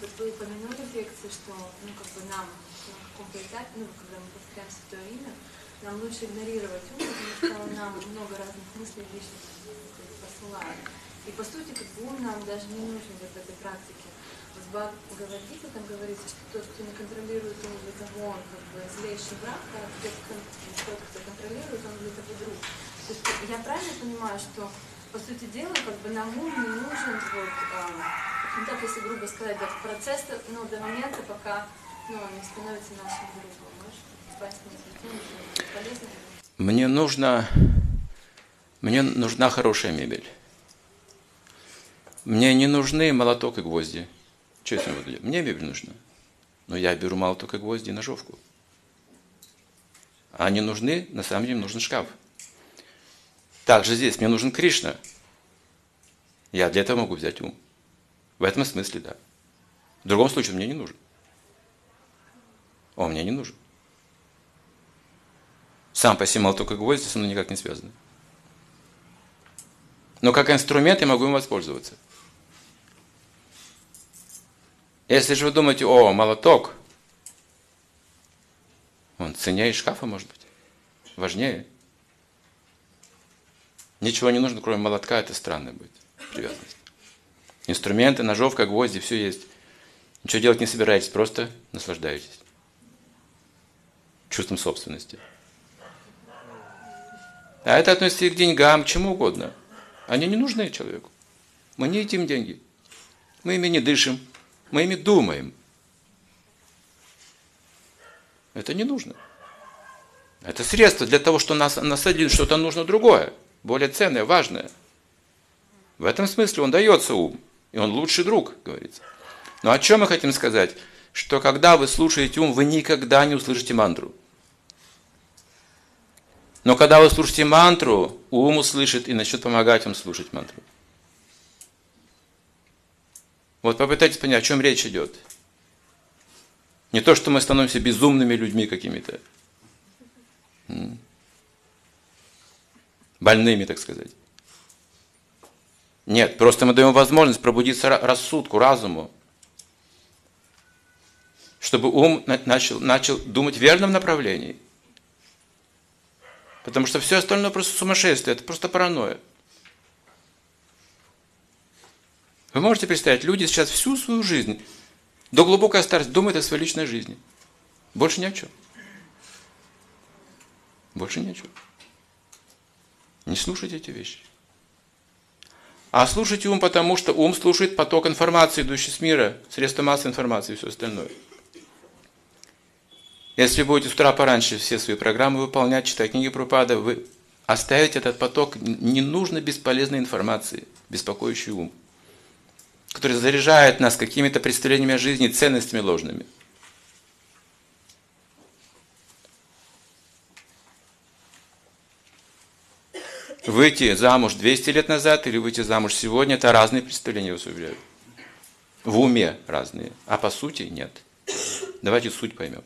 Вот вы упомянули в лекции, что ну, как бы нам на каком-то этапе, ну, когда мы повторяем святое имя, нам лучше игнорировать ум, потому что он нам много разных мыслей лишних посылает. И по сути, как бы ум нам даже не нужен вот в этой практике. В Бхагавадгите там говорится, что тот, кто не контролирует ум, для того он как бы злейший враг, а тот, кто контролирует, он для того друг. То есть я правильно понимаю, что по сути дела, как бы нам ум не нужен вот, а, ну так если грубо сказать, да, процесс ну, до момента, пока ну, он не становится нашим другом. Мне нужно, мне нужна хорошая мебель. Мне не нужны молоток и гвозди. Что я с ним буду делать? Мне мебель нужна. Но я беру молоток и гвозди и ножовку. А они нужны, на самом деле нужен шкаф. Также здесь мне нужен Кришна. Я для этого могу взять ум. В этом смысле, да. В другом случае он мне не нужен. Он мне не нужен. Сам по себе молоток и гвозди со мной никак не связаны. Но как инструмент я могу им воспользоваться. Если же вы думаете, о, молоток, он ценнее шкафа, может быть, важнее – Ничего не нужно, кроме молотка, это странная будет привязанность. Инструменты, ножовка, гвозди, все есть. Ничего делать не собираетесь, просто наслаждаетесь. Чувством собственности. А это относится и к деньгам, к чему угодно. Они не нужны человеку. Мы не едим деньги. Мы ими не дышим. Мы ими думаем. Это не нужно. Это средство для того, чтобы нас насадили что-то нужно другое более ценное, важное. В этом смысле он дается ум, и он лучший друг, говорится. Но о чем мы хотим сказать? Что когда вы слушаете ум, вы никогда не услышите мантру. Но когда вы слушаете мантру, ум услышит и начнет помогать вам слушать мантру. Вот попытайтесь понять, о чем речь идет. Не то, что мы становимся безумными людьми какими-то больными, так сказать. Нет, просто мы даем возможность пробудиться рассудку, разуму, чтобы ум начал, начал думать в верном направлении. Потому что все остальное просто сумасшествие, это просто паранойя. Вы можете представить, люди сейчас всю свою жизнь, до глубокой старости, думают о своей личной жизни. Больше ни о чем. Больше ни о чем. Не слушайте эти вещи. А слушайте ум, потому что ум слушает поток информации, идущий с мира, средства массовой информации и все остальное. Если будете с утра пораньше все свои программы выполнять, читать книги Пропада, вы оставите этот поток ненужной бесполезной информации, беспокоящий ум, который заряжает нас какими-то представлениями о жизни, ценностями ложными – Выйти замуж 200 лет назад или выйти замуж сегодня – это разные представления, вас уверяю. В уме разные, а по сути нет. Давайте суть поймем.